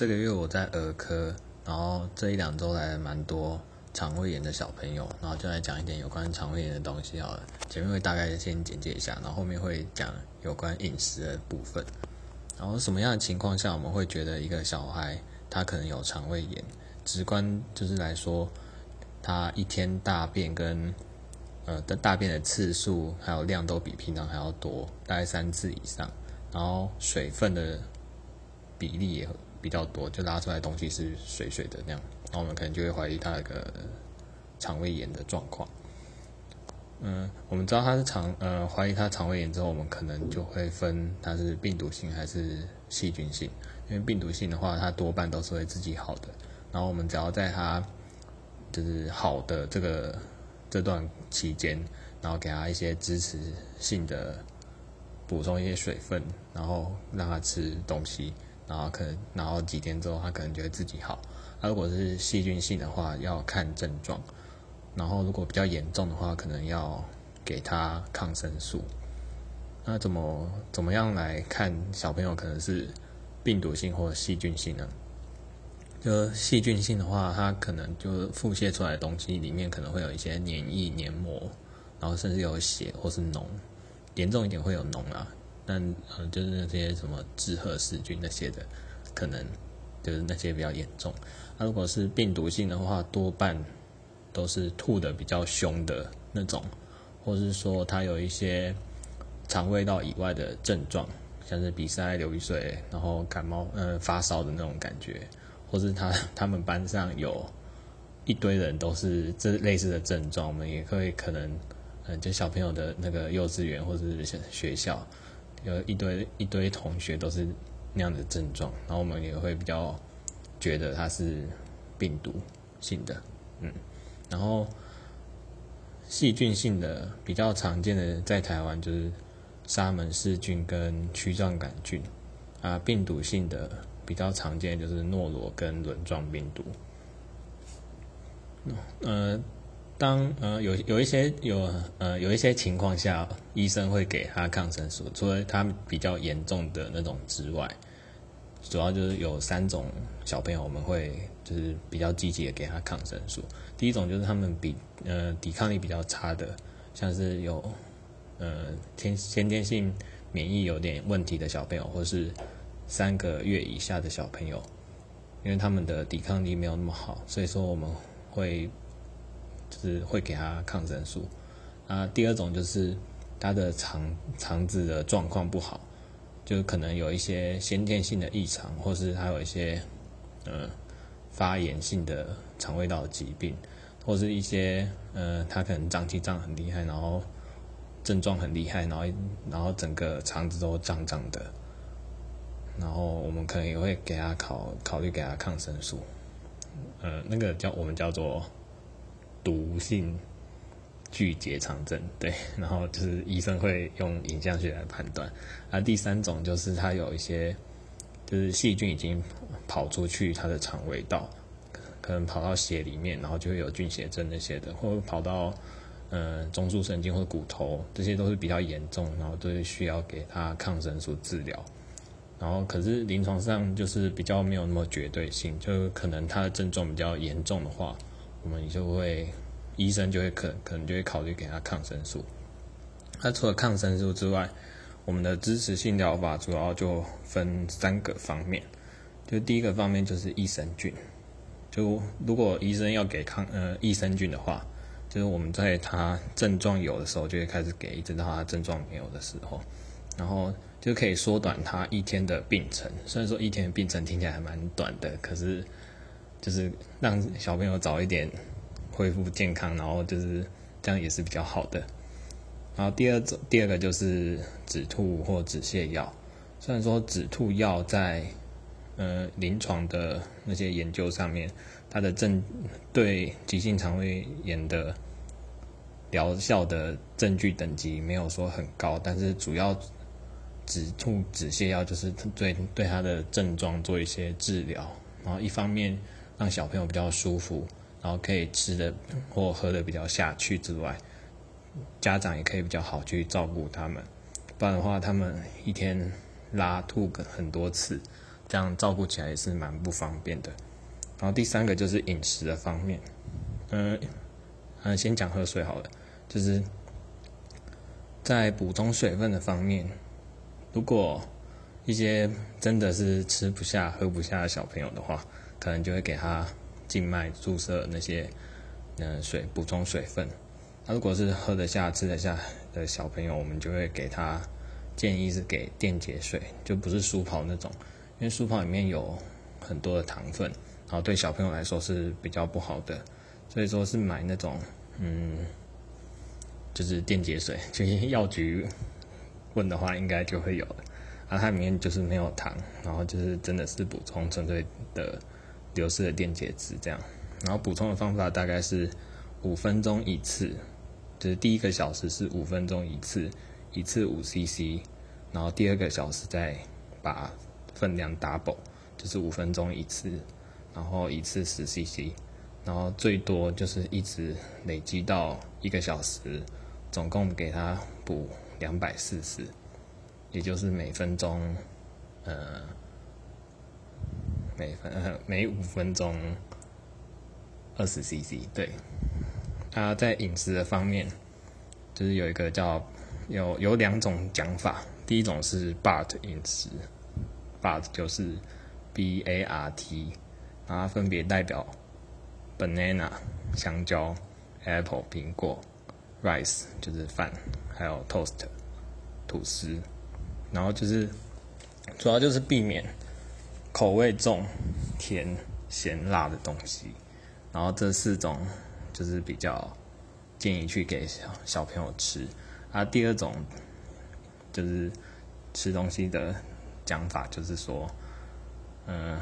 这个月我在儿科，然后这一两周来了蛮多肠胃炎的小朋友，然后就来讲一点有关肠胃炎的东西好了。前面会大概先简介一下，然后后面会讲有关饮食的部分。然后什么样的情况下我们会觉得一个小孩他可能有肠胃炎？直观就是来说，他一天大便跟呃的大便的次数还有量都比平常还要多，大概三次以上，然后水分的比例也比较多，就拉出来东西是水水的那样，然后我们可能就会怀疑他那个肠胃炎的状况。嗯，我们知道他是肠呃怀疑他肠胃炎之后，我们可能就会分他是病毒性还是细菌性，因为病毒性的话，它多半都是会自己好的，然后我们只要在他就是好的这个这段期间，然后给他一些支持性的补充一些水分，然后让他吃东西。然后可能，然后几天之后，他可能觉得自己好。那如果是细菌性的话，要看症状。然后如果比较严重的话，可能要给他抗生素。那怎么怎么样来看小朋友可能是病毒性或者细菌性呢？就细菌性的话，它可能就腹泻出来的东西里面可能会有一些黏液、黏膜，然后甚至有血或是脓，严重一点会有脓啊。但呃，就是那些什么致褐氏菌那些的，可能就是那些比较严重。那如果是病毒性的话，多半都是吐的比较凶的那种，或是说他有一些肠胃道以外的症状，像是鼻塞、流鼻水，然后感冒、呃发烧的那种感觉，或是他他们班上有一堆人都是这类似的症状，我们也会可能嗯，就小朋友的那个幼稚园或者是学校。有一堆一堆同学都是那样的症状，然后我们也会比较觉得它是病毒性的，嗯，然后细菌性的比较常见的在台湾就是沙门氏菌跟曲状杆菌，啊，病毒性的比较常见就是诺罗跟轮状病毒，呃。当呃有有一些有呃有一些情况下，医生会给他抗生素，除了他比较严重的那种之外，主要就是有三种小朋友我们会就是比较积极的给他抗生素。第一种就是他们比呃抵抗力比较差的，像是有呃天先天性免疫有点问题的小朋友，或是三个月以下的小朋友，因为他们的抵抗力没有那么好，所以说我们会。就是会给他抗生素，啊，第二种就是他的肠肠子的状况不好，就可能有一些先天性的异常，或是他有一些呃发炎性的肠胃道疾病，或是一些呃他可能胀气胀很厉害，然后症状很厉害，然后然后整个肠子都胀胀的，然后我们可能也会给他考考虑给他抗生素，呃，那个叫我们叫做。毒性巨结肠症，对，然后就是医生会用影像学来判断。啊，第三种就是它有一些，就是细菌已经跑出去它的肠胃道，可能跑到血里面，然后就会有菌血症那些的，或者跑到呃中枢神经或骨头，这些都是比较严重，然后都是需要给他抗生素治疗。然后可是临床上就是比较没有那么绝对性，就可能他的症状比较严重的话。我们就会，医生就会可可能就会考虑给他抗生素。那除了抗生素之外，我们的支持性疗法主要就分三个方面。就第一个方面就是益生菌。就如果医生要给抗呃益生菌的话，就是我们在他症状有的时候就会开始给，一直到他症状没有的时候，然后就可以缩短他一天的病程。虽然说一天的病程听起来还蛮短的，可是。就是让小朋友早一点恢复健康，然后就是这样也是比较好的。然后第二种，第二个就是止吐或止泻药。虽然说止吐药在呃临床的那些研究上面，它的证对急性肠胃炎的疗效的证据等级没有说很高，但是主要止吐止泻药就是对对它的症状做一些治疗，然后一方面。让小朋友比较舒服，然后可以吃的或喝的比较下去之外，家长也可以比较好去照顾他们。不然的话，他们一天拉吐很多次，这样照顾起来也是蛮不方便的。然后第三个就是饮食的方面，嗯嗯，先讲喝水好了，就是在补充水分的方面，如果一些真的是吃不下、喝不下的小朋友的话，可能就会给他静脉注射那些嗯水补充水分。那如果是喝得下、吃得下的小朋友，我们就会给他建议是给电解水，就不是舒跑那种，因为舒跑里面有很多的糖分，然后对小朋友来说是比较不好的，所以说是买那种嗯，就是电解水，就是药局问的话应该就会有的。啊，它里面就是没有糖，然后就是真的是补充纯粹的流失的电解质这样。然后补充的方法大概是五分钟一次，就是第一个小时是五分钟一次，一次五 CC，然后第二个小时再把分量 double，就是五分钟一次，然后一次十 CC，然后最多就是一直累积到一个小时，总共给他补两百四十。也就是每分钟，呃，每分每五分钟二十 CC。对，他在饮食的方面，就是有一个叫有有两种讲法。第一种是 BART 饮食，BART 就是 B A R T，然后分别代表 banana 香蕉，apple 苹果，rice 就是饭，还有 toast 吐司。然后就是，主要就是避免口味重、甜、咸、辣的东西。然后这四种就是比较建议去给小小朋友吃。啊，第二种就是吃东西的讲法，就是说，嗯，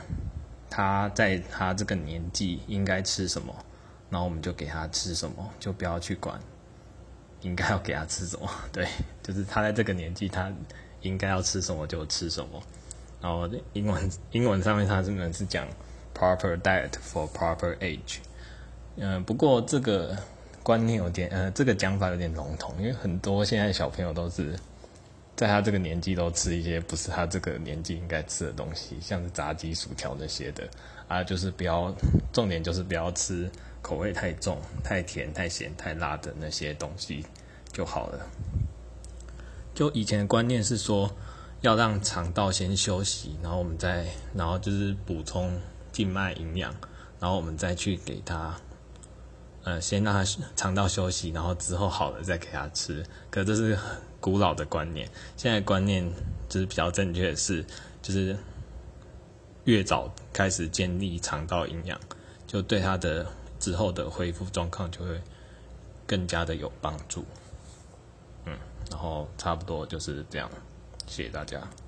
他在他这个年纪应该吃什么，然后我们就给他吃什么，就不要去管应该要给他吃什么。对，就是他在这个年纪他。应该要吃什么就吃什么，然后英文英文上面它真的是讲 proper diet for proper age，嗯，不过这个观念有点，呃，这个讲法有点笼统，因为很多现在小朋友都是在他这个年纪都吃一些不是他这个年纪应该吃的东西，像是炸鸡、薯条那些的，啊，就是不要，重点就是不要吃口味太重、太甜、太咸、太辣的那些东西就好了。就以前的观念是说，要让肠道先休息，然后我们再，然后就是补充静脉营养，然后我们再去给他，呃，先让他肠道休息，然后之后好了再给他吃。可这是古老的观念，现在观念就是比较正确的是，就是越早开始建立肠道营养，就对他的之后的恢复状况就会更加的有帮助。嗯然后差不多就是这样，谢谢大家。